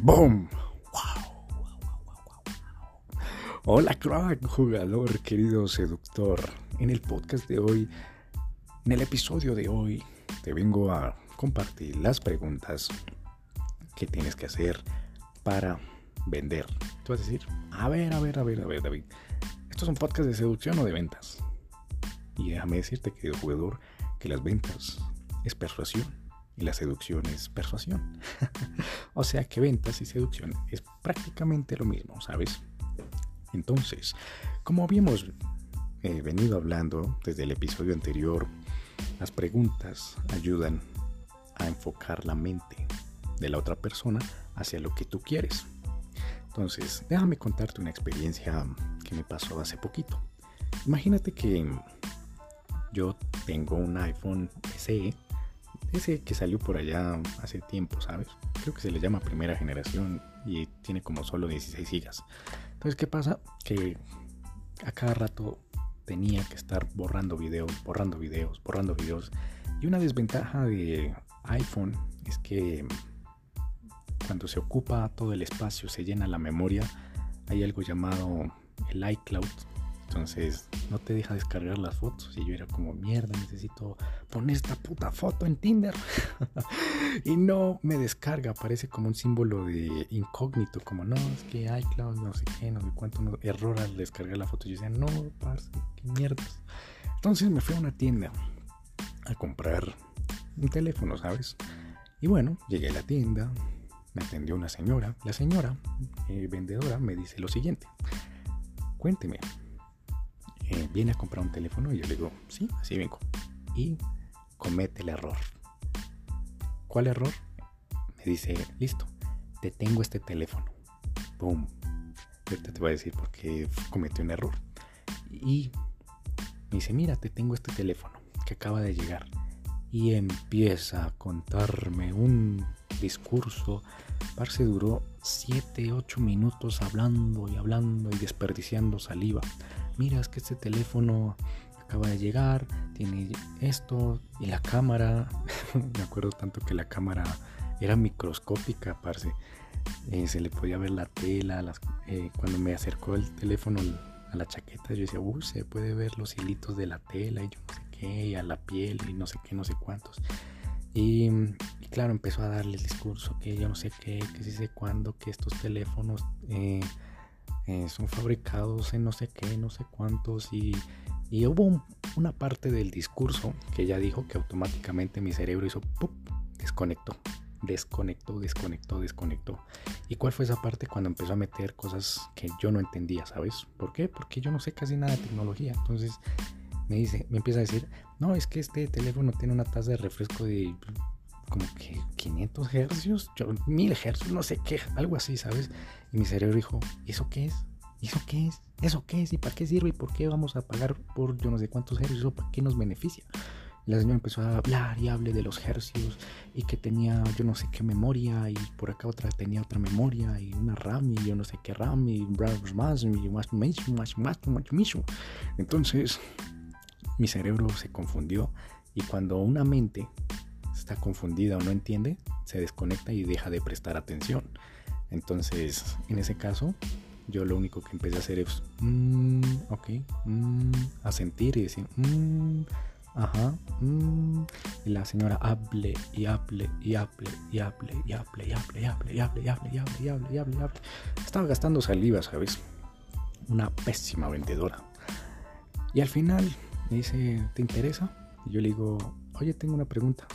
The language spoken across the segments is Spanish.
¡Boom! Hola crack, jugador, querido seductor. En el podcast de hoy, en el episodio de hoy, te vengo a compartir las preguntas que tienes que hacer para vender. Tú vas a decir, a ver, a ver, a ver, a ver, David. ¿Esto es un podcast de seducción o de ventas? Y déjame decirte, querido jugador, que las ventas es persuasión y la seducción es persuasión. o sea que ventas y seducción es prácticamente lo mismo, ¿sabes? Entonces, como habíamos eh, venido hablando desde el episodio anterior, las preguntas ayudan a enfocar la mente de la otra persona hacia lo que tú quieres. Entonces, déjame contarte una experiencia que me pasó hace poquito. Imagínate que yo tengo un iPhone SE ese que salió por allá hace tiempo, ¿sabes? Creo que se le llama primera generación y tiene como solo 16 gigas. Entonces, ¿qué pasa? Que a cada rato tenía que estar borrando videos, borrando videos, borrando videos. Y una desventaja de iPhone es que cuando se ocupa todo el espacio, se llena la memoria, hay algo llamado el iCloud, entonces no te deja descargar las fotos. Y yo era como, mierda, necesito poner esta puta foto en Tinder. y no me descarga, parece como un símbolo de incógnito, como no, es que iCloud, no sé qué, no sé cuánto, error al descargar la foto. Yo decía, no, parce, qué mierdas. Entonces me fui a una tienda a comprar un teléfono, ¿sabes? Y bueno, llegué a la tienda, me atendió una señora. La señora eh, vendedora me dice lo siguiente. Cuénteme, eh, viene a comprar un teléfono y yo le digo, sí, así vengo. Y comete el error. ¿Cuál error? Me dice, listo, te tengo este teléfono. Boom. Ahorita te voy a decir por qué cometió un error. Y me dice, mira, te tengo este teléfono que acaba de llegar. Y empieza a contarme un discurso. Parce duró 7, 8 minutos hablando y hablando y desperdiciando saliva mira, es que este teléfono acaba de llegar, tiene esto y la cámara, me acuerdo tanto que la cámara era microscópica, parce. Eh, se le podía ver la tela, eh, cuando me acercó el teléfono a la chaqueta, yo decía, uy, se puede ver los hilitos de la tela y yo no sé qué, y a la piel y no sé qué, no sé cuántos. Y, claro, empezó a darle el discurso que yo no sé qué, que sí sé cuándo, que estos teléfonos eh, eh, son fabricados en no sé qué, no sé cuántos y, hubo una parte del discurso que ella dijo que automáticamente mi cerebro hizo ¡pup! desconectó, desconectó, desconectó, desconectó. ¿Y cuál fue esa parte cuando empezó a meter cosas que yo no entendía, ¿sabes? ¿Por qué? Porque yo no sé casi nada de tecnología. Entonces me dice, me empieza a decir, no, es que este teléfono tiene una tasa de refresco de como que 500 hercios, 1000 hercios, no sé qué, algo así, ¿sabes? Y mi cerebro dijo, ¿y eso qué es? ¿Y eso qué es? ¿Eso qué es? ¿Y para qué sirve? ¿Y por qué vamos a pagar por yo no sé cuántos hercios? ¿Eso para qué nos beneficia? La señora empezó a hablar y hable de los hercios y que tenía yo no sé qué memoria y por acá otra tenía otra memoria y una RAM y yo no sé qué RAM y más y más más más más Entonces mi cerebro se confundió y cuando una mente está confundida o no entiende, se desconecta y deja de prestar atención. Entonces, en ese caso, yo lo único que empecé a hacer es, mmm, ok, mmm, a sentir y decir, mmm, ajá, mmm. Y la señora hable y hable y hable y hable y hable y hable y hable y hable y hable y hable y hable y hable y hable. Estaba gastando saliva, ¿sabes? Una pésima vendedora. Y al final me dice, ¿te interesa? Y yo le digo, oye, tengo una pregunta.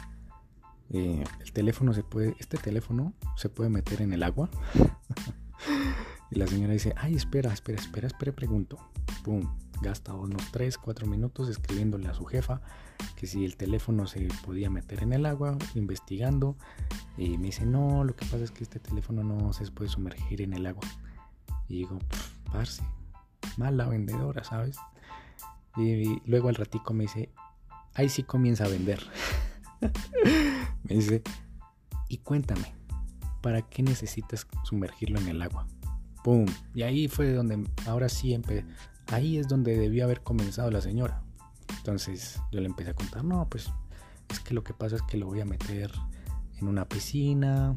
Eh, el teléfono se puede, este teléfono se puede meter en el agua. y la señora dice, ay, espera, espera, espera, espera, pregunto. Pum, gasta unos 3, 4 minutos escribiéndole a su jefa que si el teléfono se podía meter en el agua, investigando. Y me dice, no, lo que pasa es que este teléfono no se puede sumergir en el agua. Y digo, parce, mala vendedora, ¿sabes? Y, luego al ratico me dice, ahí sí comienza a vender. Me dice, y cuéntame, ¿para qué necesitas sumergirlo en el agua? ¡Pum! Y ahí fue donde, ahora sí, ahí es donde debió haber comenzado la señora. Entonces yo le empecé a contar, no, pues es que lo que pasa es que lo voy a meter en una piscina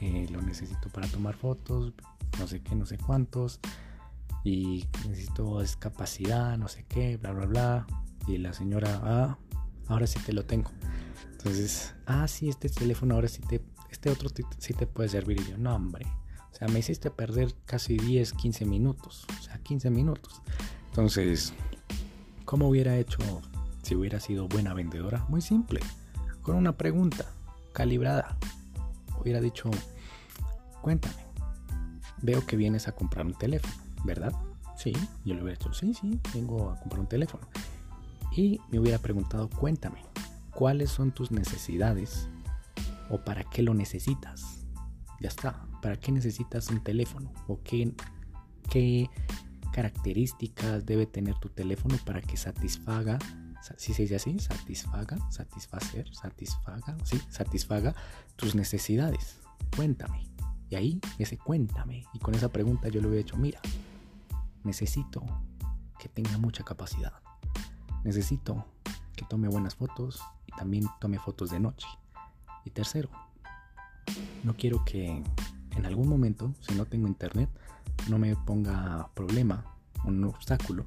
eh, lo necesito para tomar fotos, no sé qué, no sé cuántos, y necesito capacidad, no sé qué, bla, bla, bla. Y la señora, ah, ahora sí te lo tengo. Entonces, ah, sí, este teléfono ahora sí te, este otro sí te puede servir. Y yo, no, hombre. O sea, me hiciste perder casi 10, 15 minutos. O sea, 15 minutos. Entonces, ¿cómo hubiera hecho si hubiera sido buena vendedora? Muy simple. Con una pregunta calibrada. Hubiera dicho, cuéntame. Veo que vienes a comprar un teléfono, ¿verdad? Sí, yo le hubiera dicho, sí, sí, vengo a comprar un teléfono. Y me hubiera preguntado, cuéntame, cuáles son tus necesidades o para qué lo necesitas. Ya está, ¿para qué necesitas un teléfono? ¿O qué, qué características debe tener tu teléfono para que satisfaga, si se dice así, satisfaga, satisfacer, satisfaga, sí, satisfaga tus necesidades? Cuéntame. Y ahí, ese cuéntame. Y con esa pregunta yo le hubiera hecho, mira, necesito que tenga mucha capacidad. Necesito que tome buenas fotos y también tome fotos de noche. Y tercero, no quiero que en algún momento, si no tengo internet, no me ponga problema, un obstáculo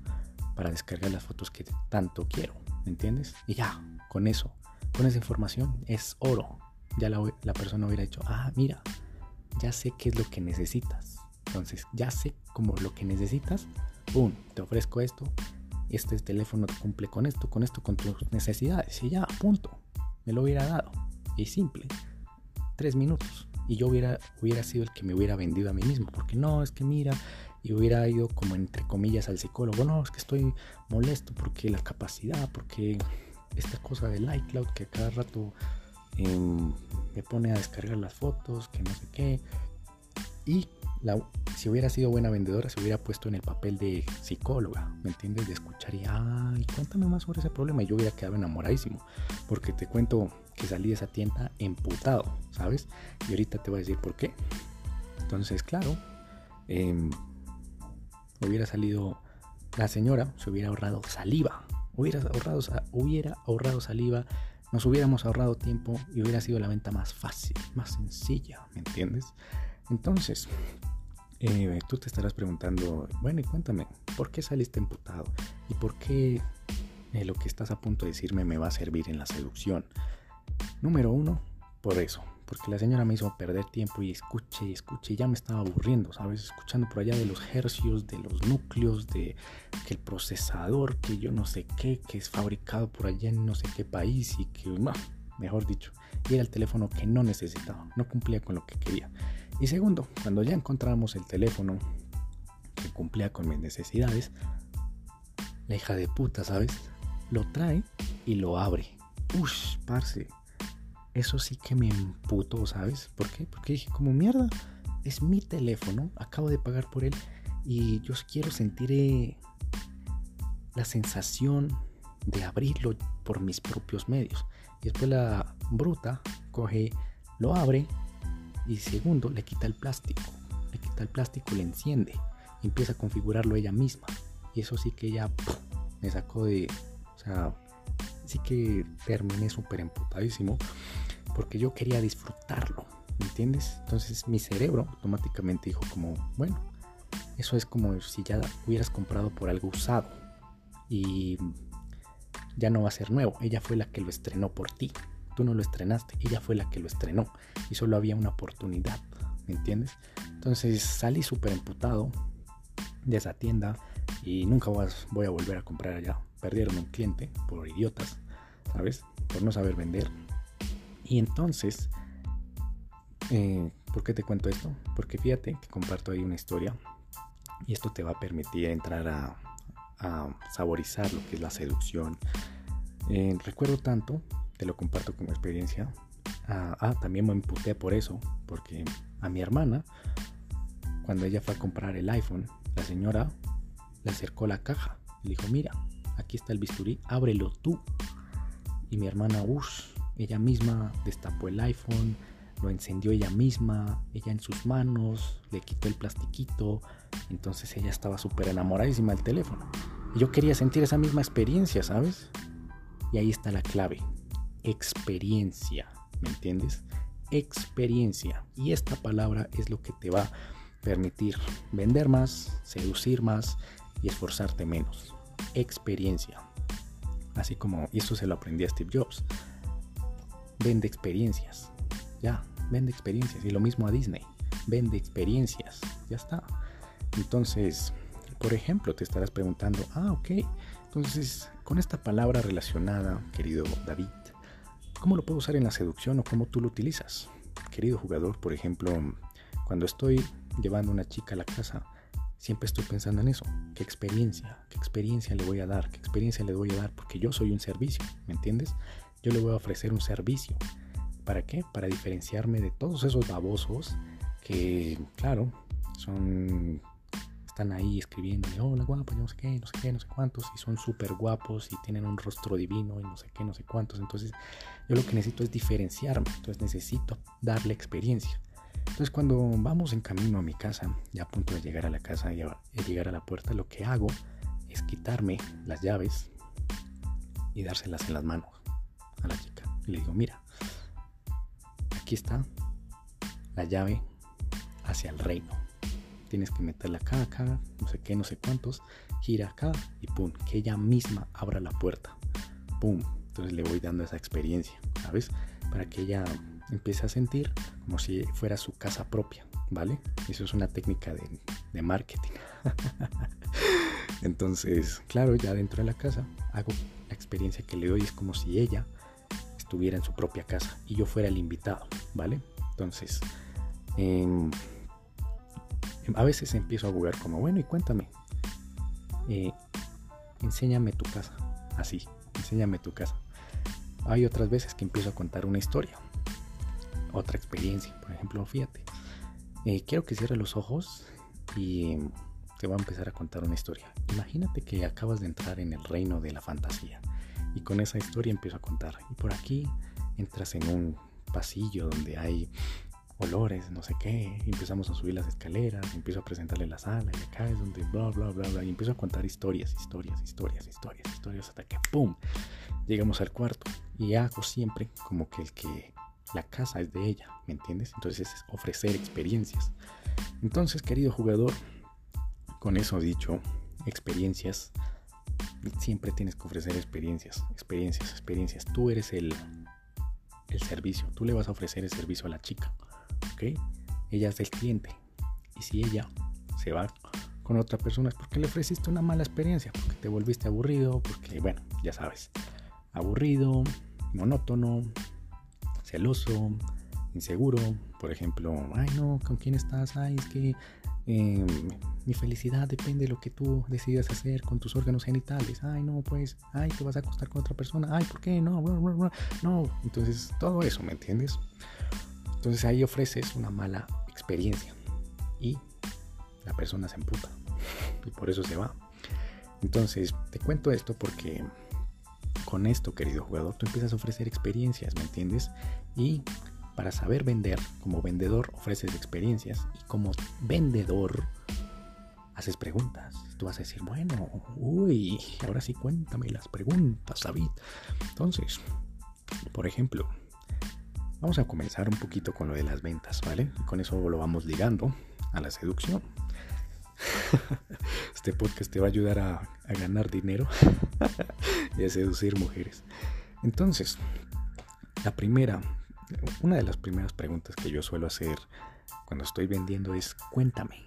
para descargar las fotos que tanto quiero, ¿me entiendes? Y ya, con eso, con esa información es oro. Ya la, la persona hubiera dicho, ah, mira, ya sé qué es lo que necesitas. Entonces, ya sé como lo que necesitas, ¡pum! Te ofrezco esto, este teléfono cumple con esto, con esto, con tus necesidades. Y ya, punto. Me lo hubiera dado. Y simple. Tres minutos. Y yo hubiera, hubiera sido el que me hubiera vendido a mí mismo. Porque no, es que mira, y hubiera ido como entre comillas al psicólogo. No, es que estoy molesto porque la capacidad, porque esta cosa del iCloud que cada rato em, me pone a descargar las fotos, que no sé qué. Y si hubiera sido buena vendedora, se hubiera puesto en el papel de psicóloga, ¿me entiendes? De escuchar y, ay, cuéntame más sobre ese problema. Y yo hubiera quedado enamoradísimo, porque te cuento que salí de esa tienda emputado, ¿sabes? Y ahorita te voy a decir por qué. Entonces, claro, em, hubiera salido, la señora se hubiera ahorrado saliva, hubiera ahorrado, hubiera ahorrado saliva, nos hubiéramos ahorrado tiempo y hubiera sido la venta más fácil, más sencilla, ¿me entiendes? Entonces, eh, tú te estarás preguntando, bueno, y cuéntame, ¿por qué saliste emputado? ¿Y por qué eh, lo que estás a punto de decirme me va a servir en la seducción? Número uno, por eso, porque la señora me hizo perder tiempo y escuche y escuche, ya me estaba aburriendo, ¿sabes? Escuchando por allá de los hercios, de los núcleos, de que el procesador, que yo no sé qué, que es fabricado por allá en no sé qué país y que, mejor dicho, y era el teléfono que no necesitaba, no cumplía con lo que quería. Y segundo, cuando ya encontramos el teléfono que cumplía con mis necesidades, la hija de puta, ¿sabes? Lo trae y lo abre. Ush, parce. Eso sí que me emputó, ¿sabes? ¿Por qué? Porque dije, como mierda, es mi teléfono, acabo de pagar por él y yo quiero sentir eh, la sensación de abrirlo por mis propios medios. Y después la bruta coge, lo abre y segundo, le quita el plástico. Le quita el plástico, le enciende y empieza a configurarlo ella misma. Y eso sí que ya me sacó de... O sea, sí que terminé súper emputadísimo porque yo quería disfrutarlo. ¿Me entiendes? Entonces mi cerebro automáticamente dijo como, bueno, eso es como si ya hubieras comprado por algo usado y ya no va a ser nuevo. Ella fue la que lo estrenó por ti. Tú no lo estrenaste, ella fue la que lo estrenó y solo había una oportunidad, ¿me entiendes? Entonces salí súper emputado de esa tienda y nunca voy a volver a comprar allá. Perdieron un cliente por idiotas, ¿sabes? Por no saber vender. Y entonces, eh, ¿por qué te cuento esto? Porque fíjate que comparto ahí una historia y esto te va a permitir entrar a, saborizar lo que es la seducción. Eh, recuerdo tanto te lo comparto como experiencia. Ah, ah, también me emputé por eso, porque a mi hermana, cuando ella fue a comprar el iPhone, la señora le acercó la caja y dijo, mira, aquí está el bisturí, ábrelo tú. Y mi hermana, uff, ella misma destapó el iPhone, lo encendió ella misma, ella en sus manos, le quitó el plastiquito, entonces ella estaba súper enamoradísima del teléfono. Y yo quería sentir esa misma experiencia, ¿sabes? Y ahí está la clave experiencia, ¿me entiendes? experiencia. Y esta palabra es lo que te va a permitir vender más, seducir más y esforzarte menos. Experiencia. Así como, y esto se lo aprendí a Steve Jobs. Vende experiencias. Ya, vende experiencias. Y lo mismo a Disney. Vende experiencias. Ya está. Entonces, por ejemplo, te estarás preguntando, ah, ok. Entonces, con esta palabra relacionada, querido David, ¿cómo lo puedo usar en la seducción o cómo tú lo utilizas? Querido jugador, por ejemplo, cuando estoy llevando a una chica a la casa, siempre estoy pensando en eso. ¿Qué experiencia? ¿Qué experiencia le voy a dar? ¿Qué experiencia le voy a dar? Porque yo soy un servicio, ¿me entiendes? Yo le voy a ofrecer un servicio. ¿Para qué? Para diferenciarme de todos esos babosos que, claro, son están ahí escribiéndole, hola guapo, yo no sé qué, no sé qué, no sé cuántos, y son súper guapos y tienen un rostro divino y no sé qué, no sé cuántos. Entonces, yo lo que necesito es diferenciarme, entonces necesito darle experiencia. Entonces, cuando vamos en camino a mi casa, ya a punto de llegar a la casa y llegar a la puerta, lo que hago es quitarme las llaves y dárselas en las manos a la chica. Y le digo, mira, aquí está la llave hacia el reino tienes que meterla acá, acá, no sé qué, no sé cuántos, gira acá y pum, que ella misma abra la puerta. Pum, entonces le voy dando esa experiencia, ¿sabes? Para que ella empiece a sentir como si fuera su casa propia, ¿vale? Eso es una técnica de, de marketing. entonces, claro, ya dentro de la casa hago la experiencia que le doy, es como si ella estuviera en su propia casa y yo fuera el invitado, ¿vale? Entonces, a veces empiezo a jugar como, bueno, y cuéntame, eh, enséñame tu casa, así, enséñame tu casa. Hay otras veces que empiezo a contar una historia, otra experiencia, por ejemplo, fíjate, eh, quiero que cierres los ojos y te voy a empezar a contar una historia. Imagínate que acabas de entrar en el reino de la fantasía y con esa historia empiezo a contar. Y por aquí entras en un pasillo donde hay olores, no sé qué, empezamos a subir las escaleras, empiezo a presentarle la sala, y acá es donde bla, bla, bla, bla, y empiezo a contar historias, historias, historias, historias, historias, hasta que ¡pum! Llegamos al cuarto y hago siempre como que el que la casa es de ella, ¿me entiendes? Entonces es ofrecer experiencias. Entonces, querido jugador, con eso dicho, experiencias, siempre tienes que ofrecer experiencias, experiencias, experiencias. Tú eres el, el servicio, tú le vas a ofrecer el servicio a la chica. Ella es el cliente. Y si ella se va con otra persona es porque le ofreciste una mala experiencia, porque te volviste aburrido, porque, bueno, ya sabes, aburrido, monótono, celoso, inseguro. Por ejemplo, ay no, ¿con quién estás? Ay, es que em, mi felicidad depende de lo que tú decidas hacer con tus órganos genitales. Ay, no, pues, ay, te vas a acostar con otra persona. Ay, ¿por qué? No, no. Entonces, todo eso, ¿me entiendes? Entonces ahí ofreces una mala experiencia y la persona se emputa y por eso se va. Entonces te cuento esto porque con esto, querido jugador, tú empiezas a ofrecer experiencias, ¿me entiendes? Y para saber vender, como vendedor ofreces experiencias y como vendedor haces preguntas. Tú vas a decir, bueno, uy, ahora sí cuéntame las preguntas, David. Entonces, por ejemplo, Vamos a comenzar un poquito con lo de las ventas, ¿vale? Y con eso lo vamos ligando a la seducción. Este podcast te va a ayudar a, ganar dinero y a seducir mujeres. Entonces, la primera, una de las primeras preguntas que yo suelo hacer cuando estoy vendiendo es, cuéntame,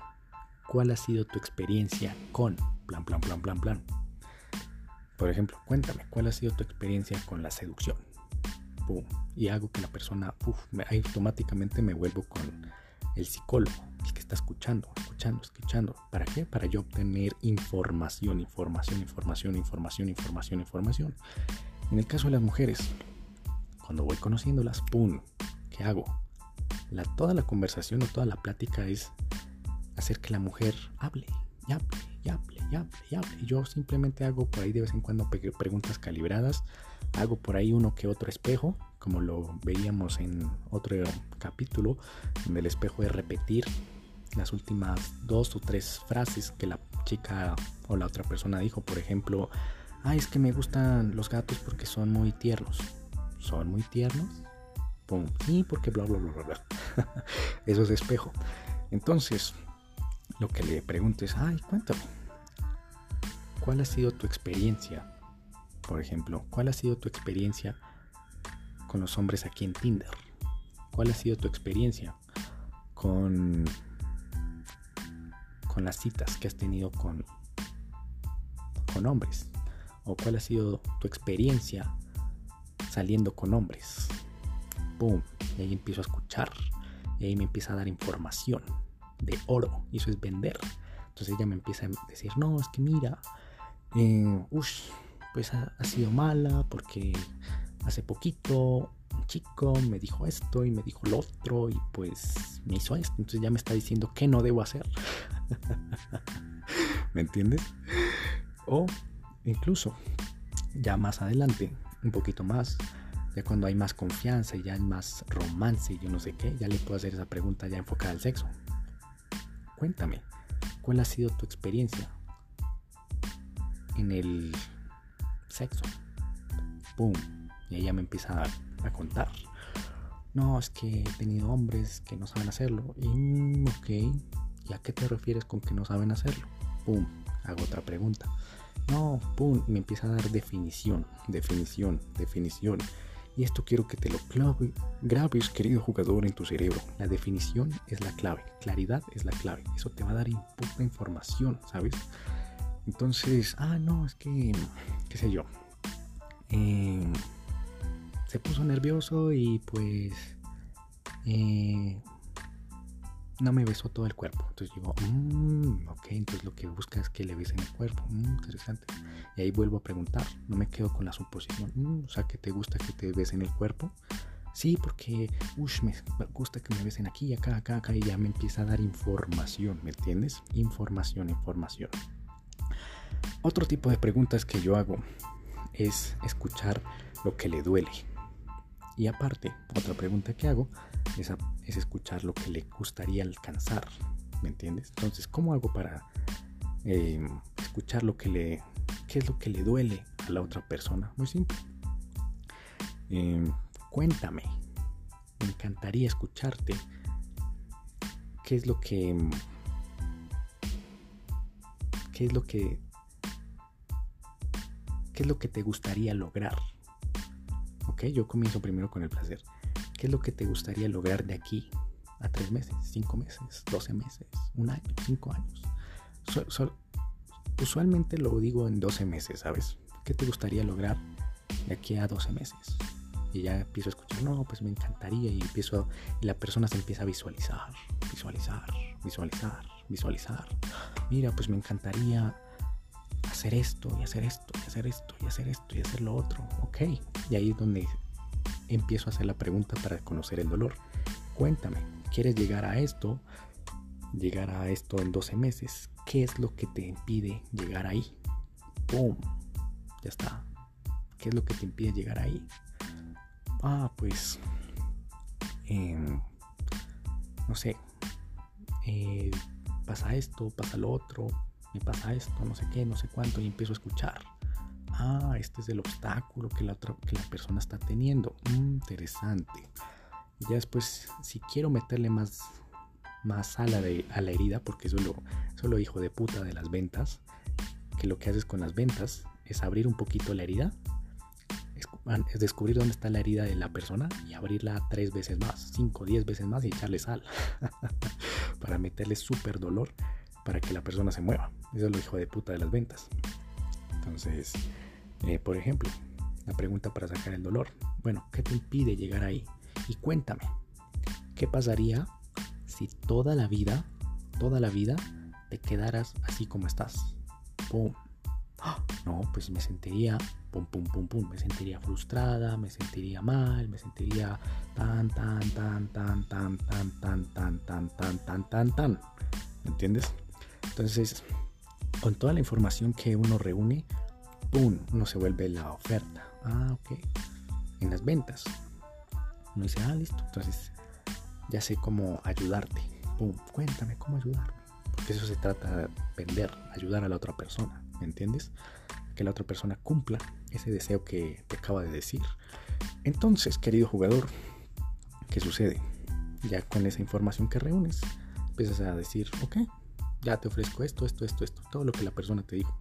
¿cuál ha sido tu experiencia con plan, plan, plan, plan, plan? Por ejemplo, cuéntame, ¿cuál ha sido tu experiencia con la seducción? y hago que la persona, automáticamente me vuelvo con el psicólogo, el que está escuchando, escuchando, escuchando. ¿Para qué? Para yo obtener información, información, información, información, información, información. En el caso de las mujeres, cuando voy conociéndolas, ¡pum! ¿Qué hago? La, toda la conversación o toda la plática es hacer que la mujer hable, y hable, y hable, y hable, y hable. Yo simplemente hago por ahí de vez en cuando preguntas calibradas hago por ahí uno que otro espejo, como lo veíamos en otro capítulo, donde el espejo es repetir las últimas dos o tres frases que la chica o la otra persona dijo. Por ejemplo, ay, es que me gustan los gatos porque son muy tiernos. ¿Son muy tiernos? Pum. Sí, porque bla, bla, bla, bla, bla. Eso es espejo. Entonces, lo que le pregunto es, ay, cuéntame. ¿Cuál ha sido tu experiencia? Por ejemplo, ¿cuál ha sido tu experiencia con los hombres aquí en Tinder? ¿Cuál ha sido tu experiencia con, con las citas que has tenido con, con hombres? ¿O cuál ha sido tu experiencia saliendo con hombres? ¡Pum! Y ahí empiezo a escuchar. Y ahí me empieza a dar información de oro. Y eso es vender. Entonces ella me empieza a decir, no, es que mira, eh, pues ha, ha, sido mala porque hace poquito un chico me dijo esto y me dijo lo otro y pues me hizo esto. Entonces ya me está diciendo qué no debo hacer. ¿Me entiendes? O incluso ya más adelante, un poquito más, ya cuando hay más confianza y ya hay más romance y yo no sé qué, ya le puedo hacer esa pregunta ya enfocada al sexo. Cuéntame, ¿cuál ha sido tu experiencia en el sexo? ¡Pum! Y ella me empieza a, contar. No, es que he tenido hombres que no saben hacerlo. Y, mm, ok, ¿y a qué te refieres con que no saben hacerlo? ¡Pum! Hago otra pregunta. No, pum, me empieza a dar definición, definición, definición. Y esto quiero que te lo clave, grabes, querido jugador, en tu cerebro. La definición es la clave, claridad es la clave. Eso te va a dar poca información, ¿sabes? Entonces, ah, no, es que, qué sé yo. Eh, se puso nervioso y pues eh, no me besó todo el cuerpo. Entonces digo, mmm, ok, entonces lo que busca es que le besen el cuerpo. Mm, interesante. Y ahí vuelvo a preguntar, no me quedo con la suposición. Mm, o sea, que te gusta que te besen el cuerpo. Sí, porque ush, me gusta que me besen aquí, acá, acá, acá, y ya me empieza a dar información, ¿me entiendes? Información, información. Otro tipo de preguntas que yo hago es escuchar lo que le duele. Y aparte, otra pregunta que hago es, escuchar lo que le gustaría alcanzar. ¿Me entiendes? Entonces, ¿cómo hago para em, escuchar lo que le... qué es lo que le duele a la otra persona? Muy simple. Em, cuéntame. Me encantaría escucharte. ¿Qué es lo que... ¿Qué es lo que... ¿Qué es lo que te gustaría lograr? Yo comienzo primero con el placer. ¿Qué es lo que te gustaría lograr de aquí a tres meses, cinco meses, doce meses, un año, cinco años? usualmente lo digo en 12 meses, ¿sabes? ¿Qué te gustaría lograr de aquí a 12 meses? Y ya empiezo a escuchar, no, pues me encantaría y empiezo, y la persona se empieza a visualizar, visualizar, visualizar, visualizar. Mira, pues me encantaría hacer esto y hacer esto y hacer esto y hacer esto y hacer lo otro. Ok. Y ahí es donde empiezo a hacer la pregunta para conocer el dolor. Cuéntame, ¿quieres llegar a esto? Llegar a esto en 12 meses. ¿Qué es lo que te impide llegar ahí? ¡Pum! Ya está. ¿Qué es lo que te impide llegar ahí? Ah, pues... Em, no sé. Eh, pasa esto, pasa lo otro, me pasa esto, no sé qué, no sé cuánto, y empiezo a escuchar. Ah, este es el obstáculo que la, otra, que la persona está teniendo. Interesante. Ya después, si quiero meterle más, más sal a, la herida, porque eso es, lo, hijo de puta de las ventas, que lo que haces con las ventas es abrir un poquito la herida, es descubrir dónde está la herida de la persona y abrirla tres veces más, cinco, diez veces más y echarle sal para meterle súper dolor para que la persona se mueva. Eso es lo hijo de puta de las ventas. Entonces, eh, por ejemplo, la pregunta para sacar el dolor. Bueno, ¿qué te impide llegar ahí? Y cuéntame, ¿qué pasaría si toda la vida, toda la vida, te quedaras así como estás? ¡Pum! ¡Ah! No, pues me sentiría, pum, pum, pum, pum, me sentiría frustrada, me sentiría mal, me sentiría tan, tan, tan, tan, tan, tan, tan, tan, tan, tan, tan, tan, tan. ¿Me entiendes? Entonces, con toda la información que uno reúne, ¡pum! Uno se vuelve la oferta. Ah, ok. En las ventas. Uno dice, ah, listo. Entonces, ya sé cómo ayudarte. ¡Pum! Cuéntame cómo ayudarme. Porque eso se trata de vender, ayudar a la otra persona. ¿Me entiendes? Que la otra persona cumpla ese deseo que te acaba de decir. Entonces, querido jugador, ¿qué sucede? Ya con esa información que reúnes, empiezas a decir, ok, ya te ofrezco esto, esto, esto, esto, todo lo que la persona te dijo.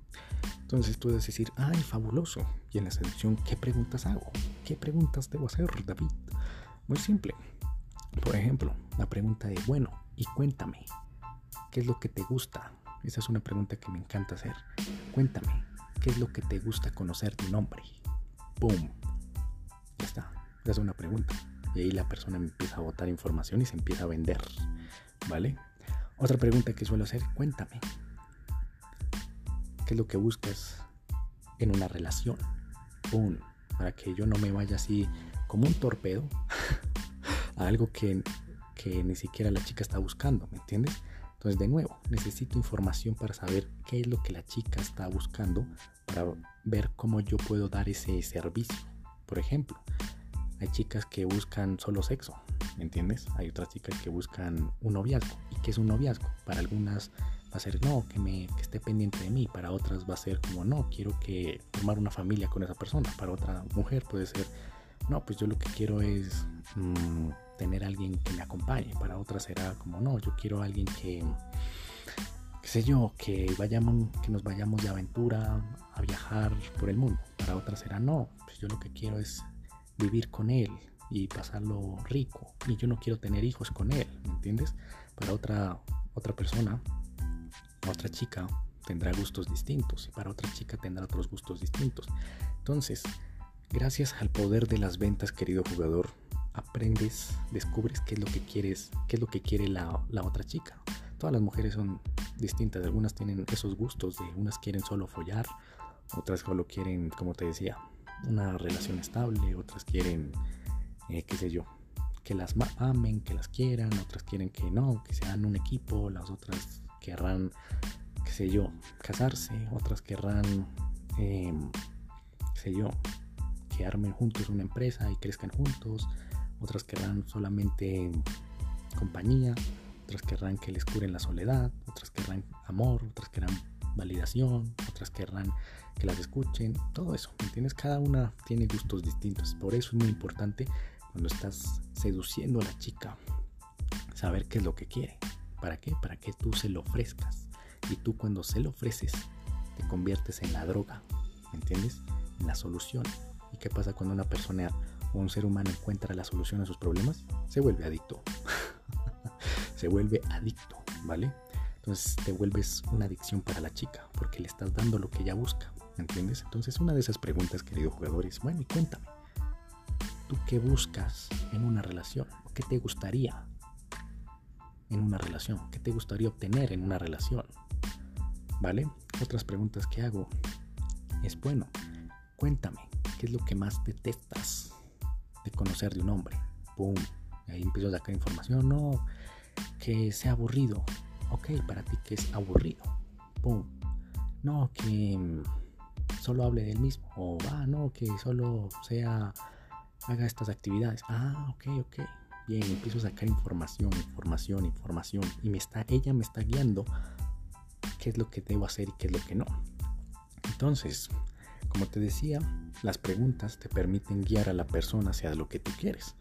Entonces tú debes decir, ay, fabuloso. Y en la seducción, ¿qué preguntas hago? ¿Qué preguntas debo hacer, David? Muy simple. Por ejemplo, la pregunta de, bueno, y cuéntame, ¿qué es lo que te gusta? Esa es una pregunta que me encanta hacer. Cuéntame, ¿qué es lo que te gusta conocer de un hombre? ¡Pum! Ya está. Esa es una pregunta. Y ahí la persona empieza a botar información y se empieza a vender. ¿Vale? Otra pregunta que suelo hacer, cuéntame. ¿Qué es lo que buscas en una relación? ¡Pum! Para que yo no me vaya así como un torpedo a algo que, que ni siquiera la chica está buscando, ¿me entiendes? Entonces, de nuevo, necesito información para saber qué es lo que la chica está buscando para ver cómo yo puedo dar ese servicio. Por ejemplo, hay chicas que buscan solo sexo, ¿me entiendes? Hay otras chicas que buscan un noviazgo. ¿Y qué es un noviazgo? Para algunas va a ser no, que, me, que esté pendiente de mí. Para otras va a ser como no, quiero que formar una familia con esa persona. Para otra mujer puede ser no, pues yo lo que quiero es mm, tener alguien que me acompañe. Para otra será como no, yo quiero alguien que, qué sé yo, que vayamos, que nos vayamos de aventura a viajar por el mundo. Para otra será no, pues yo lo que quiero es vivir con él y pasarlo rico. Y yo no quiero tener hijos con él, ¿me entiendes? Para otra, otra persona, otra chica tendrá gustos distintos y para otra chica tendrá otros gustos distintos. Entonces, gracias al poder de las ventas, querido jugador, aprendes, descubres qué es lo que quieres, qué es lo que quiere la, la otra chica. Todas las mujeres son distintas, algunas tienen esos gustos de unas quieren solo follar, otras solo quieren, como te decía, una relación estable, otras quieren, eh, qué sé yo, que las amen, que las quieran, otras quieren que no, que sean un equipo, las otras querrán, qué sé yo, casarse, otras querrán, em, qué sé yo, que armen juntos una empresa y crezcan juntos, otras querrán solamente compañía, otras querrán que les curen la soledad, otras querrán amor, otras querrán validación, otras querrán que las escuchen, todo eso, ¿me entiendes? Cada una tiene gustos distintos, por eso es muy importante cuando estás seduciendo a la chica, saber qué es lo que quiere, ¿para qué? Para que tú se lo ofrezcas, y tú cuando se lo ofreces, te conviertes en la droga, ¿me entiendes? En la solución. ¿Y qué pasa cuando una persona o un ser humano encuentra la solución a sus problemas? Se vuelve adicto. se vuelve adicto, ¿vale? Entonces te vuelves una adicción para la chica porque le estás dando lo que ella busca, ¿entiendes? Entonces una de esas preguntas, querido jugador, es, bueno, y cuéntame, ¿tú qué buscas en una relación? ¿Qué te gustaría en una relación? ¿Qué te gustaría obtener en una relación? ¿Vale? Otras preguntas que hago es, bueno, cuéntame, ¿qué es lo que más detestas de conocer de un hombre? ¡Pum! ahí empiezo a sacar información, no, que sea aburrido, ok, para ti que es aburrido. Pum. No, que mm, solo hable del mismo. O va, no, que solo sea, haga estas actividades. Ah, ok, ok. Bien, empiezo a sacar información, información, información. Y me está, ella me está guiando qué es lo que debo hacer y qué es lo que no. Entonces, como te decía, las preguntas te permiten guiar a la persona hacia lo que tú quieres.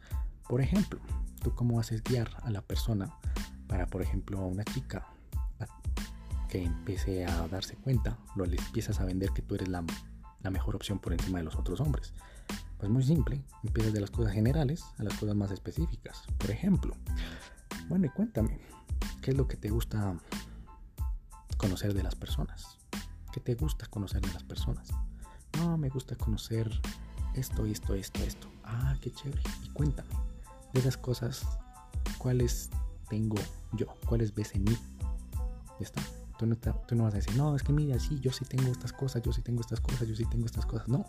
Por ejemplo, ¿tú cómo haces guiar a la persona para, por ejemplo, a una chica que empiece a darse cuenta, lo le empiezas a vender que tú eres la, la mejor opción por encima de los otros hombres. Pues muy simple, empiezas de las cosas generales a las cosas más específicas. Por ejemplo, bueno, y cuéntame, ¿qué es lo que te gusta conocer de las personas? ¿Qué te gusta conocer de las personas? No, me gusta conocer esto, esto, esto, esto. Ah, qué chévere. Y cuéntame, de esas cosas, ¿cuáles tengo yo? ¿Cuáles ves en mí? Ya está. Tú no, tú no vas a decir, no, es que mira, sí, yo sí tengo estas cosas, yo sí tengo estas cosas, yo sí tengo estas cosas. No.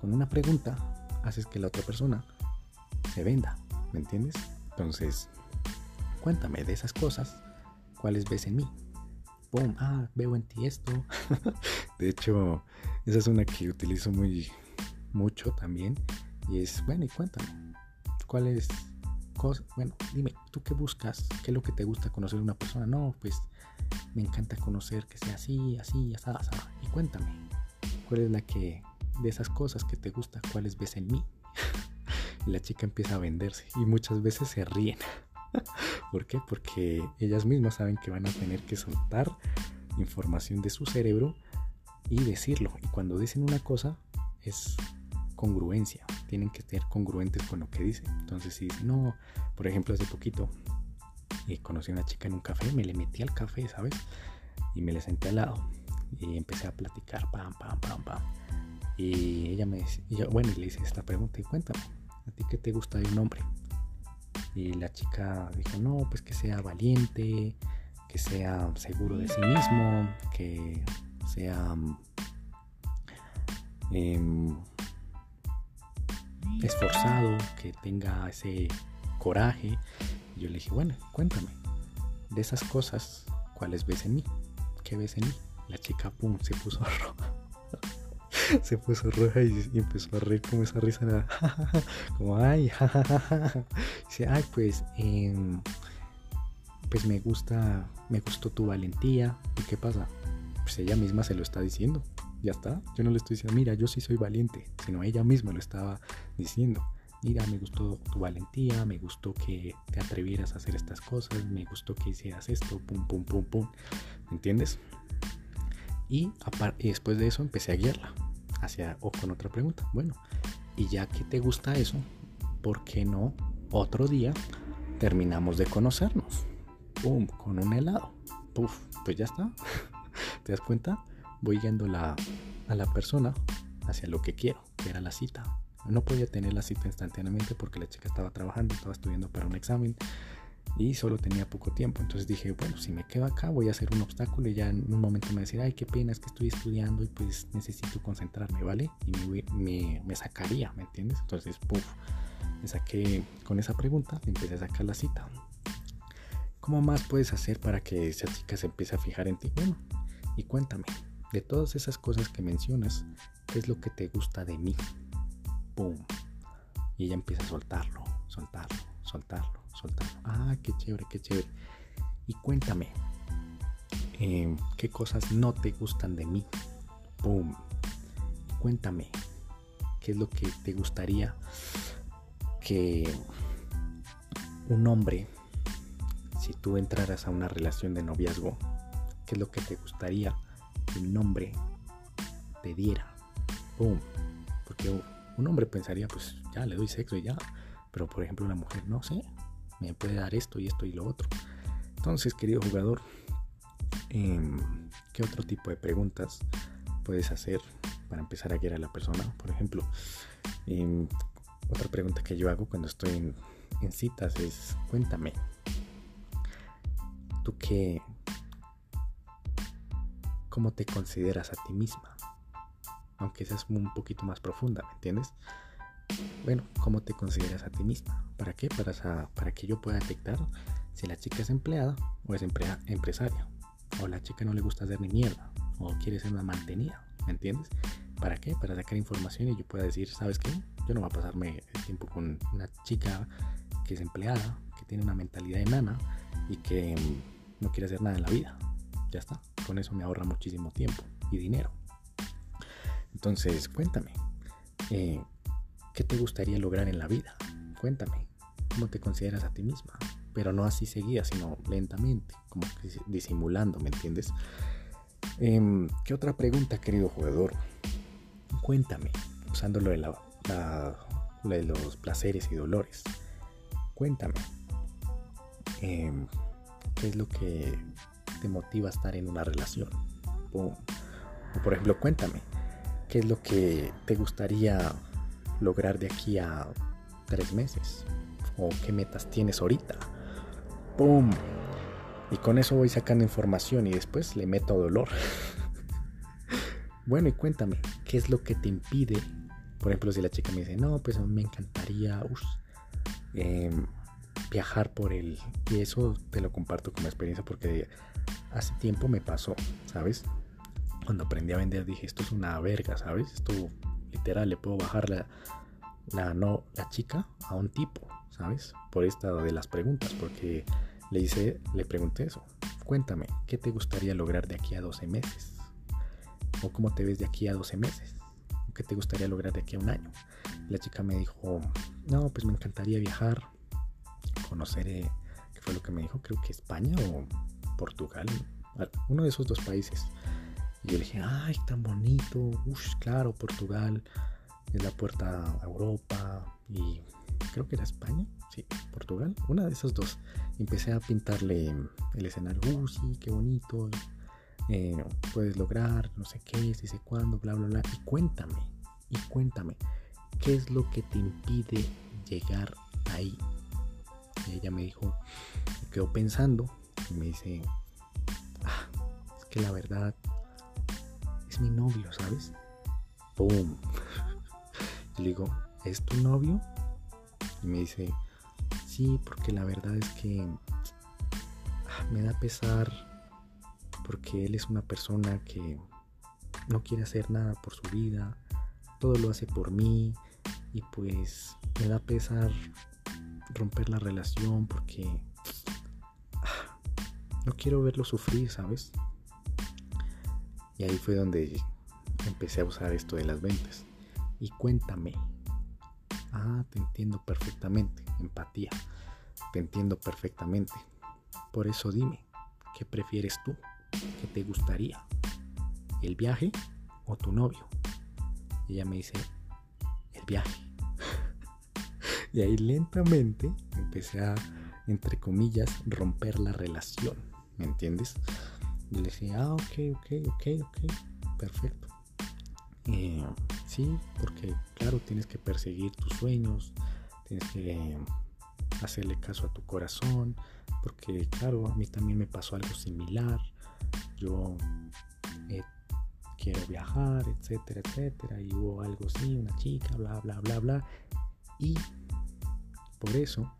Con una pregunta haces que la otra persona se venda. ¿Me entiendes? Entonces, cuéntame de esas cosas, ¿cuáles ves en mí? Boom, ah, veo en ti esto. de hecho, esa es una que utilizo muy mucho también. Y es, bueno, y cuéntame, ¿cuáles bueno, dime, ¿tú qué buscas? ¿Qué es lo que te gusta conocer de una persona? No, pues me encanta conocer que sea así, así, así, así. Y cuéntame, ¿cuál es la que, de esas cosas que te gusta, cuáles ves en mí? la chica empieza a venderse y muchas veces se ríen. ¿Por qué? Porque ellas mismas saben que van a tener que soltar información de su cerebro y decirlo. Y cuando dicen una cosa es congruencia. Tienen que ser congruentes con lo que dicen. Entonces si no, por ejemplo, hace poquito conocí a una chica en un café, me le metí al café, ¿sabes? Y me le senté al lado y empecé a platicar, pam, pam, pam, pam. Y ella me decía, bueno, y le hice esta pregunta y cuéntame, ¿a ti qué te gusta de un hombre? Y la chica dijo, no, pues que sea valiente, que sea seguro de sí mismo, que sea em, esforzado, que tenga ese coraje. Yo le dije, bueno, cuéntame, de esas cosas, ¿cuáles ves en mí? ¿Qué ves en mí? La chica, pum, se puso roja. se puso roja y, empezó a reír como esa risa, como, ay. Dice, ay, pues, em, pues me gusta, me gustó tu valentía. ¿Y qué pasa? Pues ella misma se lo está diciendo. Ya está. Yo no le estoy diciendo, mira, yo sí soy valiente, sino ella misma lo estaba diciendo. Mira, me gustó tu valentía, me gustó que te atrevieras a hacer estas cosas, me gustó que hicieras esto, pum, pum, pum, pum. ¿Me entiendes? Y, después de eso empecé a guiarla hacia o con otra pregunta. Bueno, y ya que te gusta eso, ¿por qué no otro día terminamos de conocernos? ¡Pum! Con un helado. Pues ya está. ¿Te das cuenta? Voy guiando a la persona hacia lo que quiero, que era la cita. No podía tener la cita instantáneamente porque la chica estaba trabajando, estaba estudiando para un examen y solo tenía poco tiempo. Entonces dije, bueno, si me quedo acá voy a hacer un obstáculo y ya en un momento me decir, ay, qué pena, es que estoy estudiando y pues necesito concentrarme, ¿vale? Y me, me, sacaría, ¿me entiendes? Entonces, puff, me saqué con esa pregunta, empecé a sacar la cita. ¿Cómo más puedes hacer para que esa chica se empiece a fijar en ti? Bueno, y cuéntame, de todas esas cosas que mencionas, ¿qué es lo que te gusta de mí? ¡Pum! Y ella empieza a soltarlo, soltarlo, soltarlo, soltarlo. Ah, qué chévere, qué chévere. Y cuéntame, em, ¿qué cosas no te gustan de mí? ¡Pum! Cuéntame, ¿qué es lo que te gustaría que un hombre, si tú entraras a una relación de noviazgo, qué es lo que te gustaría que un hombre te diera? ¡Pum! Porque un hombre pensaría, pues ya le doy sexo y ya. Pero por ejemplo una mujer, no sé, me puede dar esto y esto y lo otro. Entonces, querido jugador, em, ¿qué otro tipo de preguntas puedes hacer para empezar a guiar a la persona? Por ejemplo, em, otra pregunta que yo hago cuando estoy en, en citas es, cuéntame, ¿tú qué, cómo te consideras a ti misma? aunque esa es un poquito más profunda, ¿me entiendes? Bueno, ¿cómo te consideras a ti misma? ¿Para qué? Para, para que yo pueda detectar si la chica es empleada o es empresaria. O la chica no le gusta hacer ni mierda. O quiere ser una mantenida. ¿Me entiendes? ¿Para qué? Para sacar información y yo pueda decir, ¿sabes qué? Yo no voy a pasarme el tiempo con una chica que es empleada, que tiene una mentalidad enana y que no quiere hacer nada en la vida. Ya está. Con eso me ahorra muchísimo tiempo y dinero. Entonces, cuéntame, eh, ¿qué te gustaría lograr en la vida? Cuéntame, ¿cómo te consideras a ti misma? Pero no así seguida, sino lentamente, como disimulando, ¿me entiendes? Em, ¿Qué otra pregunta, querido jugador? Cuéntame, usando lo de, de los placeres y dolores. Cuéntame, em, ¿qué es lo que te motiva a estar en una relación? O por ejemplo, cuéntame, ¿Qué es lo que te gustaría lograr de aquí a tres meses? ¿O qué metas tienes ahorita? ¡Pum! Y con eso voy sacando información y después le meto dolor. bueno, y cuéntame, ¿qué es lo que te impide? Por ejemplo, si la chica me dice, no, pues a mí me encantaría em, viajar por el... Y eso te lo comparto como experiencia porque hace tiempo me pasó, ¿sabes? cuando aprendí a vender dije, esto es una verga, ¿sabes? Esto literal le puedo bajar la, no, la chica a un tipo, ¿sabes? Por esta de las preguntas, porque le hice, le pregunté eso. Cuéntame, ¿qué te gustaría lograr de aquí a 12 meses? ¿O cómo te ves de aquí a 12 meses? qué te gustaría lograr de aquí a un año? La chica me dijo, no, pues me encantaría viajar, conocer, eh, ¿qué fue lo que me dijo? Creo que España o Portugal, uno de esos dos países. Y yo le dije, ay, tan bonito, uff, claro, Portugal es la puerta a Europa y creo que era España, sí, Portugal, una de esas dos. empecé a pintarle el escenario, uh, qué bonito, eh, puedes lograr, no sé qué, si sé cuándo, bla, bla, bla. Y cuéntame, y cuéntame, ¿qué es lo que te impide llegar ahí? Y ella me dijo, quedó pensando y me dice, ah, es que la verdad es mi novio, ¿sabes? ¡Pum! Y le digo, ¿es tu novio? Y me dice, sí, porque la verdad es que ah, me da pesar porque él es una persona que no quiere hacer nada por su vida, todo lo hace por mí y pues me da pesar romper la relación porque no quiero verlo sufrir, ¿sabes? Y ahí fue donde empecé a usar esto de las ventas. Y cuéntame. Ah, te entiendo perfectamente. Empatía. Te entiendo perfectamente. Por eso dime, ¿qué prefieres tú? ¿Qué te gustaría? ¿El viaje o tu novio? Ella me dice, el viaje. y ahí lentamente empecé a, entre comillas, romper la relación. ¿Me entiendes? Y le decía, ah, ok, ok, ok, ok, perfecto. Sí, porque claro, tienes que perseguir tus sueños, tienes que hacerle caso a tu corazón, porque claro, a mí también me pasó algo similar yo eh, quiero viajar, etcétera, etcétera, y hubo algo así, una chica, bla, bla, bla, bla. Y por eso,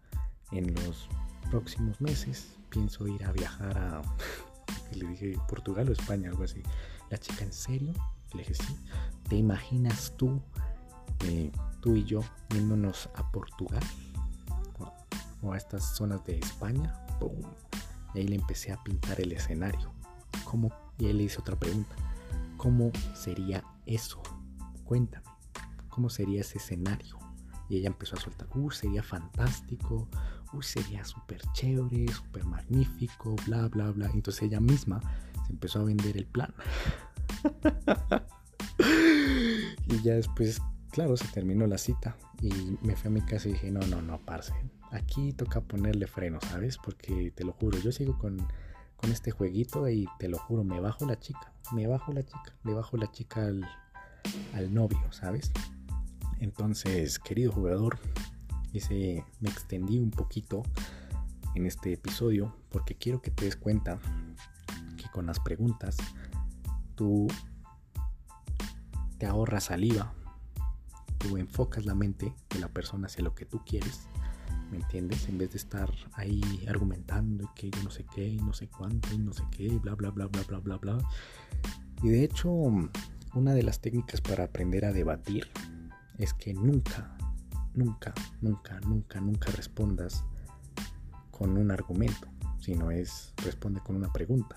en los próximos meses, pienso ir a viajar a, le dije, Portugal o España, algo así. La chica, ¿en serio? Le dije, sí. ¿Te imaginas tú, eh, tú y yo, yéndonos a Portugal? O, a estas zonas de España. Y ahí le empecé a pintar el escenario y él le hizo otra pregunta, ¿cómo sería eso? Cuéntame, ¿cómo sería ese escenario? Y ella empezó a soltar, uh, sería fantástico, uh, sería súper chévere, súper magnífico, bla, bla, bla. Entonces ella misma se empezó a vender el plan. y ya después, claro, se terminó la cita y me fui a mi casa y dije, no, no, no, parce, aquí toca ponerle freno, ¿sabes? Porque te lo juro, yo sigo con con este jueguito y te lo juro, me bajo la chica, me bajo la chica, le bajo la chica al, al novio, ¿sabes? Entonces, querido jugador, ese, me extendí un poquito en este episodio porque quiero que te des cuenta que con las preguntas tú te ahorras saliva, tú enfocas la mente de la persona hacia lo que tú quieres ¿me entiendes? En vez de estar ahí argumentando y que yo no sé qué y no sé cuánto y no sé qué, bla, bla, bla, bla, bla, bla, bla. Y de hecho, una de las técnicas para aprender a debatir es que nunca, nunca, nunca, nunca, nunca respondas con un argumento, sino es responde con una pregunta.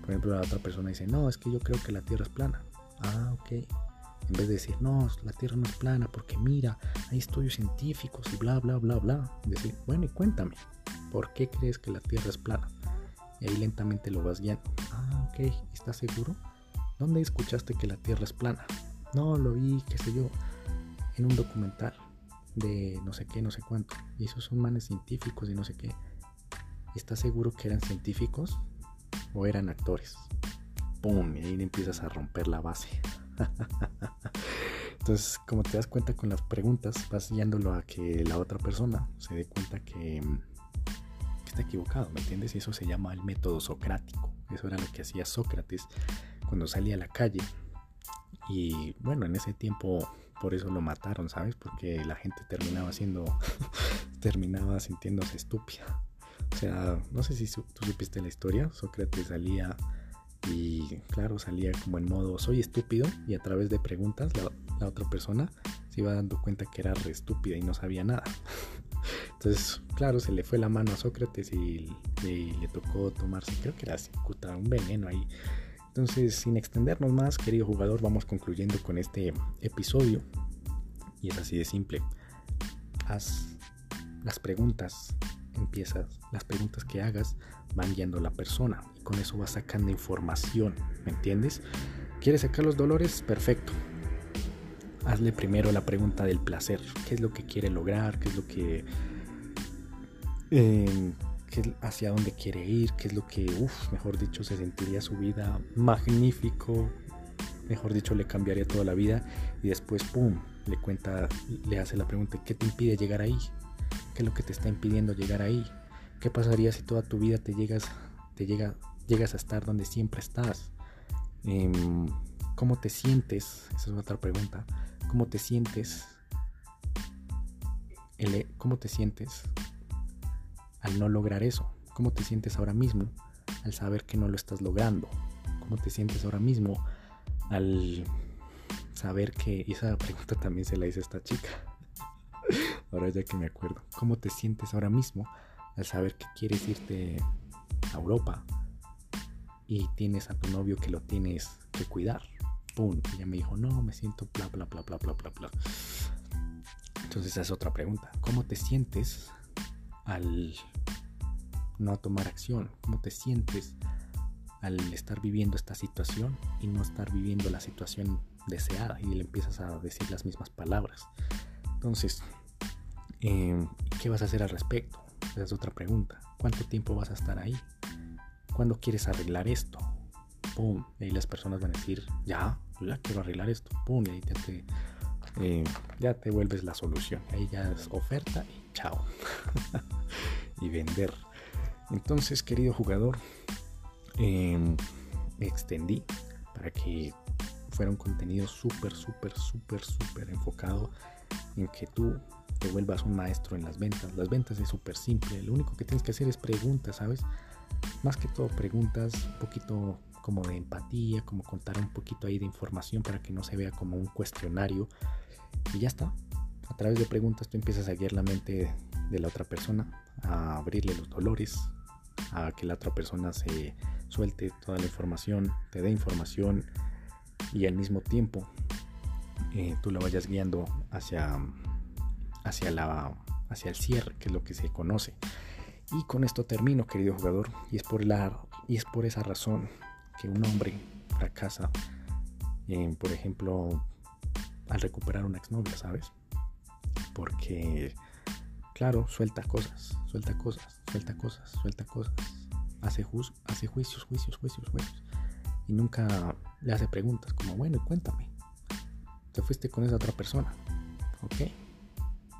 Por ejemplo, la otra persona dice, no, es que yo creo que la Tierra es plana. Ah, ok. En vez de decir, no, la Tierra no es plana porque mira, hay estudios científicos y bla, bla, bla, bla. Decir, bueno, y cuéntame, ¿por qué crees que la Tierra es plana? Y ahí lentamente lo vas guiando. Ah, ok, ¿estás seguro? ¿Dónde escuchaste que la Tierra es plana? No, lo vi, qué sé yo, en un documental de no sé qué, no sé cuánto. Y esos son manes científicos y no sé qué. ¿Estás seguro que eran científicos o eran actores? ¡Pum! Y ahí empiezas a romper la base. Entonces, como te das cuenta con las preguntas, vas guiándolo a que la otra persona se dé cuenta que, está equivocado, ¿me entiendes? Y eso se llama el método socrático. Eso era lo que hacía Sócrates cuando salía a la calle. Y bueno, en ese tiempo por eso lo mataron, ¿sabes? Porque la gente terminaba siendo, terminaba sintiéndose estúpida. O sea, no sé si tú supiste la historia. Sócrates salía y claro, salía como en modo soy estúpido y a través de preguntas la, otra persona se iba dando cuenta que era re estúpida y no sabía nada. Entonces, claro, se le fue la mano a Sócrates y, le tocó tomarse, creo que era un veneno ahí. Entonces, sin extendernos más, querido jugador, vamos concluyendo con este episodio. Y es así de simple. Haz las preguntas, empiezas, las preguntas que hagas van guiando a la persona y con eso vas sacando información, ¿me entiendes? ¿Quieres sacar los dolores? Perfecto. Hazle primero la pregunta del placer. ¿Qué es lo que quiere lograr? ¿Qué es lo que... Eh, hacia dónde quiere ir, qué es lo que, uff, mejor dicho, se sentiría su vida magnífico, mejor dicho, le cambiaría toda la vida y después, ¡pum!, le cuenta, le hace la pregunta, ¿qué te impide llegar ahí? ¿Qué es lo que te está impidiendo llegar ahí? ¿Qué pasaría si toda tu vida te llegas, te llega, llegas a estar donde siempre estás? Em, ¿Cómo te sientes? Esa es otra pregunta. ¿Cómo te sientes? ¿Cómo te sientes al no lograr eso? ¿Cómo te sientes ahora mismo al saber que no lo estás logrando? ¿Cómo te sientes ahora mismo al saber que... Esa pregunta también se la hice a esta chica. ahora ya que me acuerdo. ¿Cómo te sientes ahora mismo al saber que quieres irte a Europa y tienes a tu novio que lo tienes que cuidar? ¡Pum! Ella me dijo, no, me siento bla, bla, bla, bla, bla, bla, bla. Entonces esa es otra pregunta. ¿Cómo te sientes al no tomar acción? ¿Cómo te sientes al estar viviendo esta situación y no estar viviendo la situación deseada? Y le empiezas a decir las mismas palabras. Entonces, em, ¿qué vas a hacer al respecto? Esa es otra pregunta. ¿Cuánto tiempo vas a estar ahí? ¿Cuándo quieres arreglar esto? ¡Pum! Y ahí las personas van a decir, ya, ya quiero arreglar esto. ¡Pum! Y ahí te, ya te vuelves la solución. Ahí ya es oferta y chao. y vender. Entonces, querido jugador, em, me extendí para que fuera un contenido súper, súper, súper, súper enfocado en que tú te vuelvas un maestro en las ventas. Las ventas es súper simple. Lo único que tienes que hacer es preguntas, ¿sabes? Más que todo preguntas, un poquito como de empatía, como contar un poquito ahí de información para que no se vea como un cuestionario. Y ya está. A través de preguntas tú empiezas a guiar la mente de la otra persona, a abrirle los dolores, a que la otra persona se suelte toda la información, te dé información y al mismo tiempo eh, tú la vayas guiando hacia, hacia, la, hacia el cierre, que es lo que se conoce. Y con esto termino, querido jugador, y es por, la, y es por esa razón que un hombre fracasa, por ejemplo, al recuperar una exnovia, ¿sabes? Porque Claro, suelta cosas, suelta cosas, suelta cosas, suelta cosas. Hace, hace juicios, juicios, juicios, juicios. Y nunca le hace preguntas como, bueno, cuéntame. Te fuiste con esa otra persona. ¿Ok?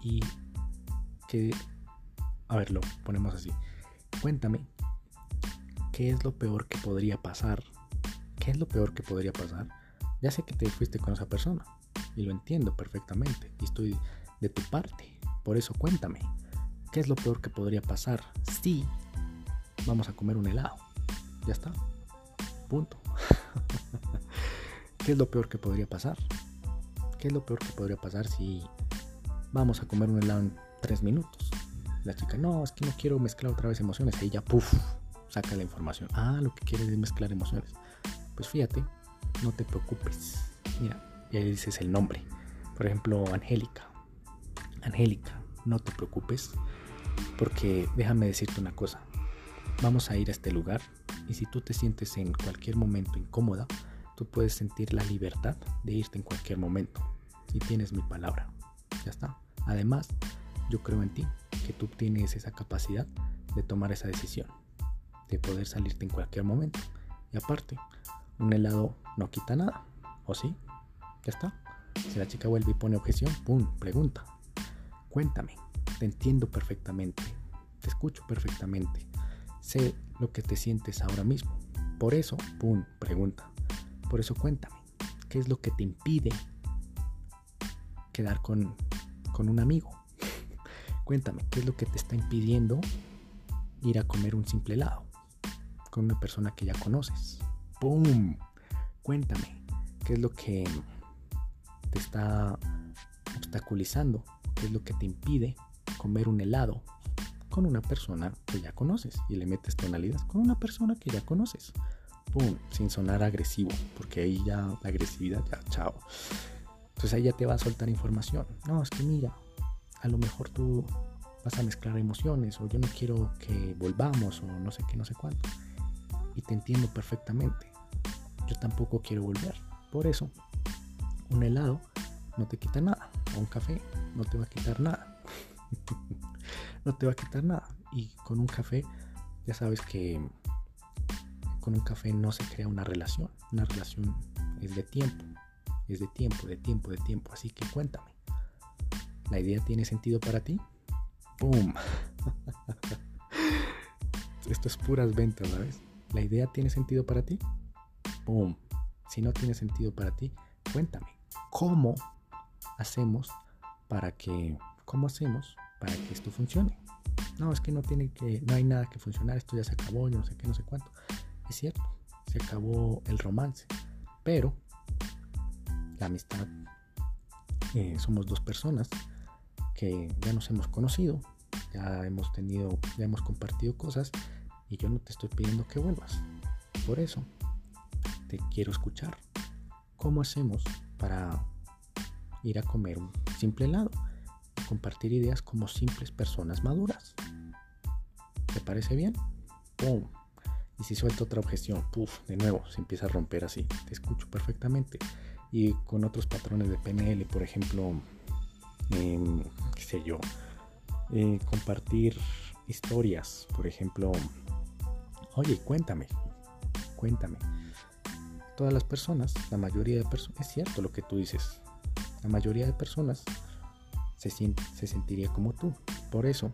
Y que... A ver, lo ponemos así. Cuéntame. ¿Qué es lo peor que podría pasar? ¿Qué es lo peor que podría pasar? Ya sé que te fuiste con esa persona. Y lo entiendo perfectamente. Y estoy de tu parte por eso cuéntame, ¿qué es lo peor que podría pasar si vamos a comer un helado? Ya está. Punto. ¿Qué es lo peor que podría pasar? ¿Qué es lo peor que podría pasar si vamos a comer un helado en tres minutos? La chica, no, es que no quiero mezclar otra vez emociones. Ahí ya, puff, saca la información. Ah, lo que quieres es mezclar emociones. Pues fíjate, no te preocupes. Mira, y ahí dices el nombre. Por ejemplo, Angélica. Angélica, no te preocupes, porque déjame decirte una cosa. Vamos a ir a este lugar y si tú te sientes en cualquier momento incómoda, tú puedes sentir la libertad de irte en cualquier momento. Si tienes mi palabra, ya está. Además, yo creo en ti, que tú tienes esa capacidad de tomar esa decisión, de poder salirte en cualquier momento. Y aparte, un helado no quita nada, ¿o sí? Ya está. Si la chica vuelve y pone objeción, ¡pum! Pregunta. Cuéntame, te entiendo perfectamente, te escucho perfectamente, sé lo que te sientes ahora mismo. Por eso, pum, pregunta. Por eso cuéntame, ¿qué es lo que te impide quedar con, con un amigo? cuéntame, ¿qué es lo que te está impidiendo ir a comer un simple helado con una persona que ya conoces? ¡Pum! Cuéntame, ¿qué es lo que está obstaculizando es lo que te impide comer un helado con una persona que ya conoces y le metes tonalidades con una persona que ya conoces. ¡Pum! Sin sonar agresivo, porque ahí ya la agresividad, ya, chao. Entonces ahí ya te va a soltar información. No, es que mira, a lo mejor tú vas a mezclar emociones o yo no quiero que volvamos o no sé qué, no sé cuánto. Y te entiendo perfectamente. Yo tampoco quiero volver. Por eso, un helado no te quita nada. Un café no te va a quitar nada. no te va a quitar nada. Y con un café, ya sabes que con un café no se crea una relación. Una relación es de tiempo. Es de tiempo, de tiempo, de tiempo. Así que cuéntame. ¿La idea tiene sentido para ti? ¡Pum! Esto es puras ventas, ¿sabes? ¿La idea tiene sentido para ti? ¡Pum! Si no tiene sentido para ti, cuéntame. ¿Cómo hacemos para que cómo hacemos para que esto funcione? No, es que no tiene que no hay nada que funcionar, esto ya se acabó, yo no sé qué, no sé cuánto. Es cierto, se acabó el romance, pero la amistad eh, somos dos personas que ya nos hemos conocido, ya hemos tenido, ya hemos compartido cosas y yo no te estoy pidiendo que vuelvas. Por eso te quiero escuchar. ¿Cómo hacemos para ir a comer un simple helado? Compartir ideas como simples personas maduras. ¿Te parece bien? ¡Pum! Y si suelto otra objeción, puff, de nuevo, se empieza a romper así. Te escucho perfectamente. Y con otros patrones de PNL, por ejemplo, Em, qué sé yo, eh, compartir historias, por ejemplo, oye, cuéntame, cuéntame. Todas las personas, la mayoría de personas, es cierto lo que tú dices, la mayoría de personas se, se sentiría como tú. Por eso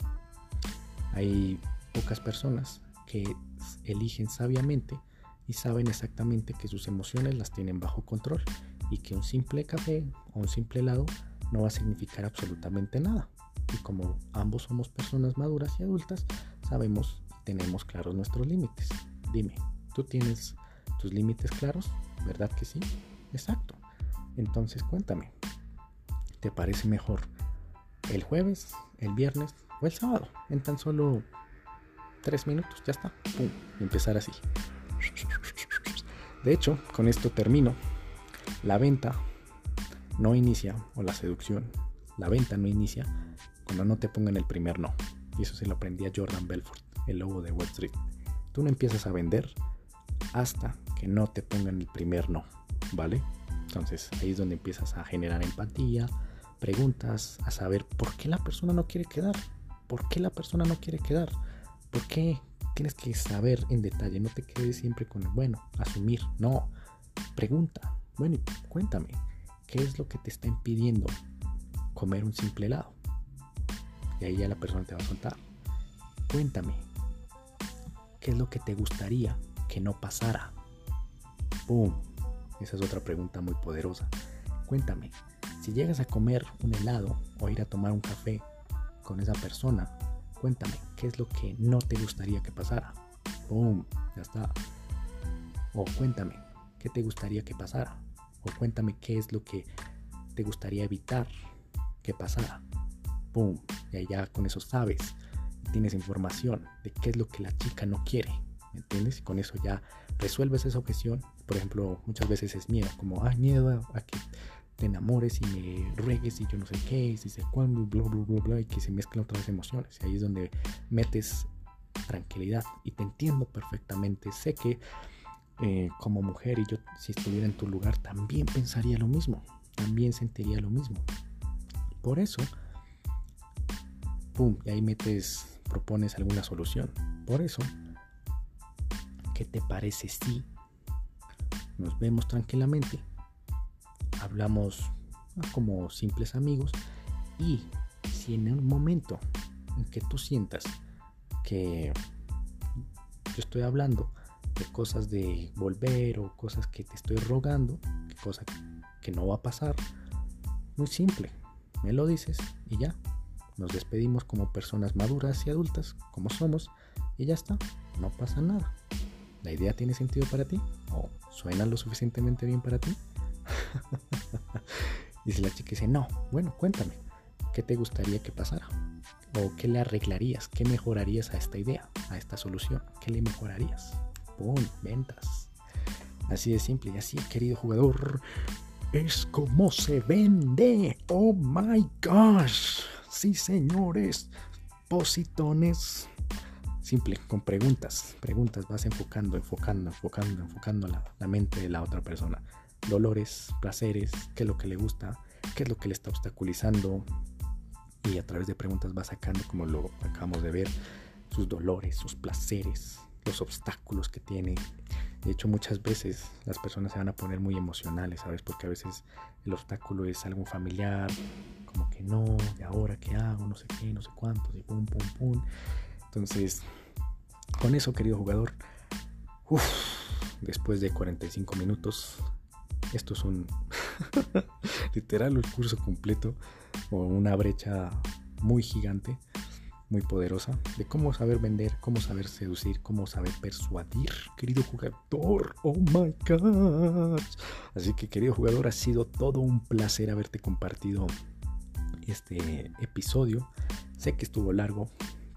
hay pocas personas que eligen sabiamente y saben exactamente que sus emociones las tienen bajo control y que un simple café o un simple helado no va a significar absolutamente nada. Y como ambos somos personas maduras y adultas, sabemos y tenemos claros nuestros límites. Dime, ¿tú tienes tus límites claros? ¿Verdad que sí? Exacto. Entonces cuéntame, ¿te parece mejor el jueves, el viernes o el sábado? En tan solo tres minutos, ya está. Pum, empezar así. De hecho, con esto termino. La venta no inicia, o la seducción, la venta no inicia cuando no te pongan el primer no. Y eso se lo aprendí a Jordan Belfort, el lobo de Wall Street. Tú no empiezas a vender hasta que no te pongan el primer no, ¿vale? Entonces ahí es donde empiezas a generar empatía, preguntas, a saber por qué la persona no quiere quedar, por qué la persona no quiere quedar, por qué tienes que saber en detalle, no te quedes siempre con el bueno, asumir, no, pregunta, bueno, cuéntame, ¿Qué es lo que te está impidiendo comer un simple helado? Y ahí ya la persona te va a soltar. Cuéntame, ¿qué es lo que te gustaría que no pasara? ¡Pum! Esa es otra pregunta muy poderosa. Cuéntame, si llegas a comer un helado o ir a tomar un café con esa persona, cuéntame, ¿qué es lo que no te gustaría que pasara? ¡Pum! Ya está. O cuéntame, ¿qué te gustaría que pasara? O cuéntame qué es lo que te gustaría evitar que pasara. ¡Pum! Y ya con eso sabes. Tienes información de qué es lo que la chica no quiere. ¿Me entiendes? Y con eso ya resuelves esa objeción. Por ejemplo, muchas veces es miedo. Como, ay, miedo a, que te enamores y me ruegues y yo no sé qué, y sé cuándo, bla, bla, y que se mezclan otras emociones. Y ahí es donde metes tranquilidad. Y te entiendo perfectamente. Sé que eh, como mujer y yo si estuviera en tu lugar también pensaría lo mismo, también sentiría lo mismo. Por eso, pum, y ahí metes, propones alguna solución. Por eso, ¿qué te parece si nos vemos tranquilamente? Hablamos como simples amigos y si en un momento en que tú sientas que yo estoy hablando de cosas de volver o cosas que te estoy rogando, cosa que no va a pasar. Muy simple, me lo dices y ya. Nos despedimos como personas maduras y adultas, como somos, y ya está, no pasa nada. ¿La idea tiene sentido para ti? ¿O suena lo suficientemente bien para ti? dice la chica dice, no, bueno, cuéntame, ¿qué te gustaría que pasara? ¿O qué le arreglarías? ¿Qué mejorarías a esta idea, a esta solución? ¿Qué le mejorarías? ventas. Así de simple y así, querido jugador, es como se vende. Oh my gosh. Sí, señores. Positones. Simple, con preguntas. Preguntas, vas enfocando, enfocando, enfocando, enfocando la, la mente de la otra persona. Dolores, placeres, qué es lo que le gusta, qué es lo que le está obstaculizando. Y a través de preguntas vas sacando, como lo acabamos de ver, sus dolores, sus placeres, los obstáculos que tiene. De hecho, muchas veces las personas se van a poner muy emocionales, ¿sabes? Porque a veces el obstáculo es algo familiar, como que no, ¿y ahora qué hago? No sé qué, no sé cuántos, y pum, pum, pum. Entonces, con eso, querido jugador, después de 45 minutos, esto es un literal el curso completo o una brecha muy gigante muy poderosa de cómo saber vender, cómo saber seducir, cómo saber persuadir, querido jugador. Oh my god. Así que, querido jugador, ha sido todo un placer haberte compartido este episodio. Sé que estuvo largo,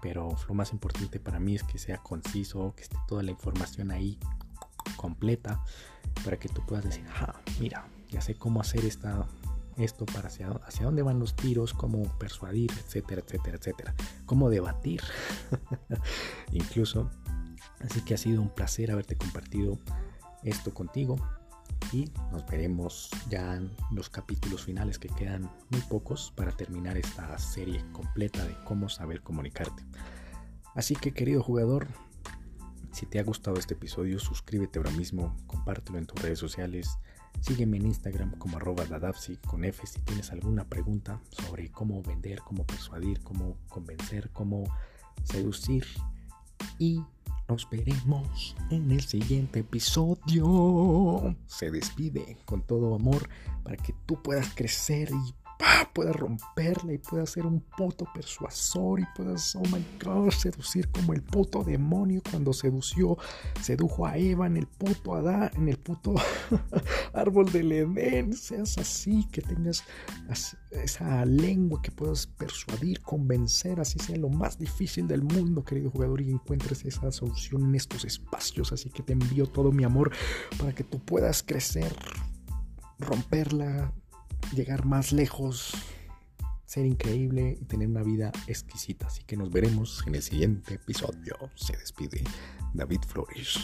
pero lo más importante para mí es que sea conciso, que esté toda la información ahí completa para que tú puedas decir, ah, mira, ya sé cómo hacer esta esto para hacia, hacia dónde van los tiros, cómo persuadir, etcétera, etcétera, etcétera, cómo debatir, incluso. Así que ha sido un placer haberte compartido esto contigo y nos veremos ya en los capítulos finales que quedan muy pocos para terminar esta serie completa de cómo saber comunicarte. Así que querido jugador, si te ha gustado este episodio, suscríbete ahora mismo, compártelo en tus redes sociales Sígueme en Instagram como arroba dadapsi con F si tienes alguna pregunta sobre cómo vender, cómo persuadir, cómo convencer, cómo seducir. Y nos veremos en el siguiente episodio. Se despide con todo amor para que tú puedas crecer y pueda romperla y pueda ser un puto persuasor y puedas, oh my god, seducir como el puto demonio cuando sedució, sedujo a Eva en el puto Adán, en el puto árbol del Edén. Seas así, que tengas esa lengua que puedas persuadir, convencer, así sea lo más difícil del mundo, querido jugador, y encuentres esa solución en estos espacios. Así que te envío todo mi amor para que tú puedas crecer, romperla llegar más lejos, ser increíble y tener una vida exquisita. Así que nos veremos en el siguiente episodio. Se despide David Flores.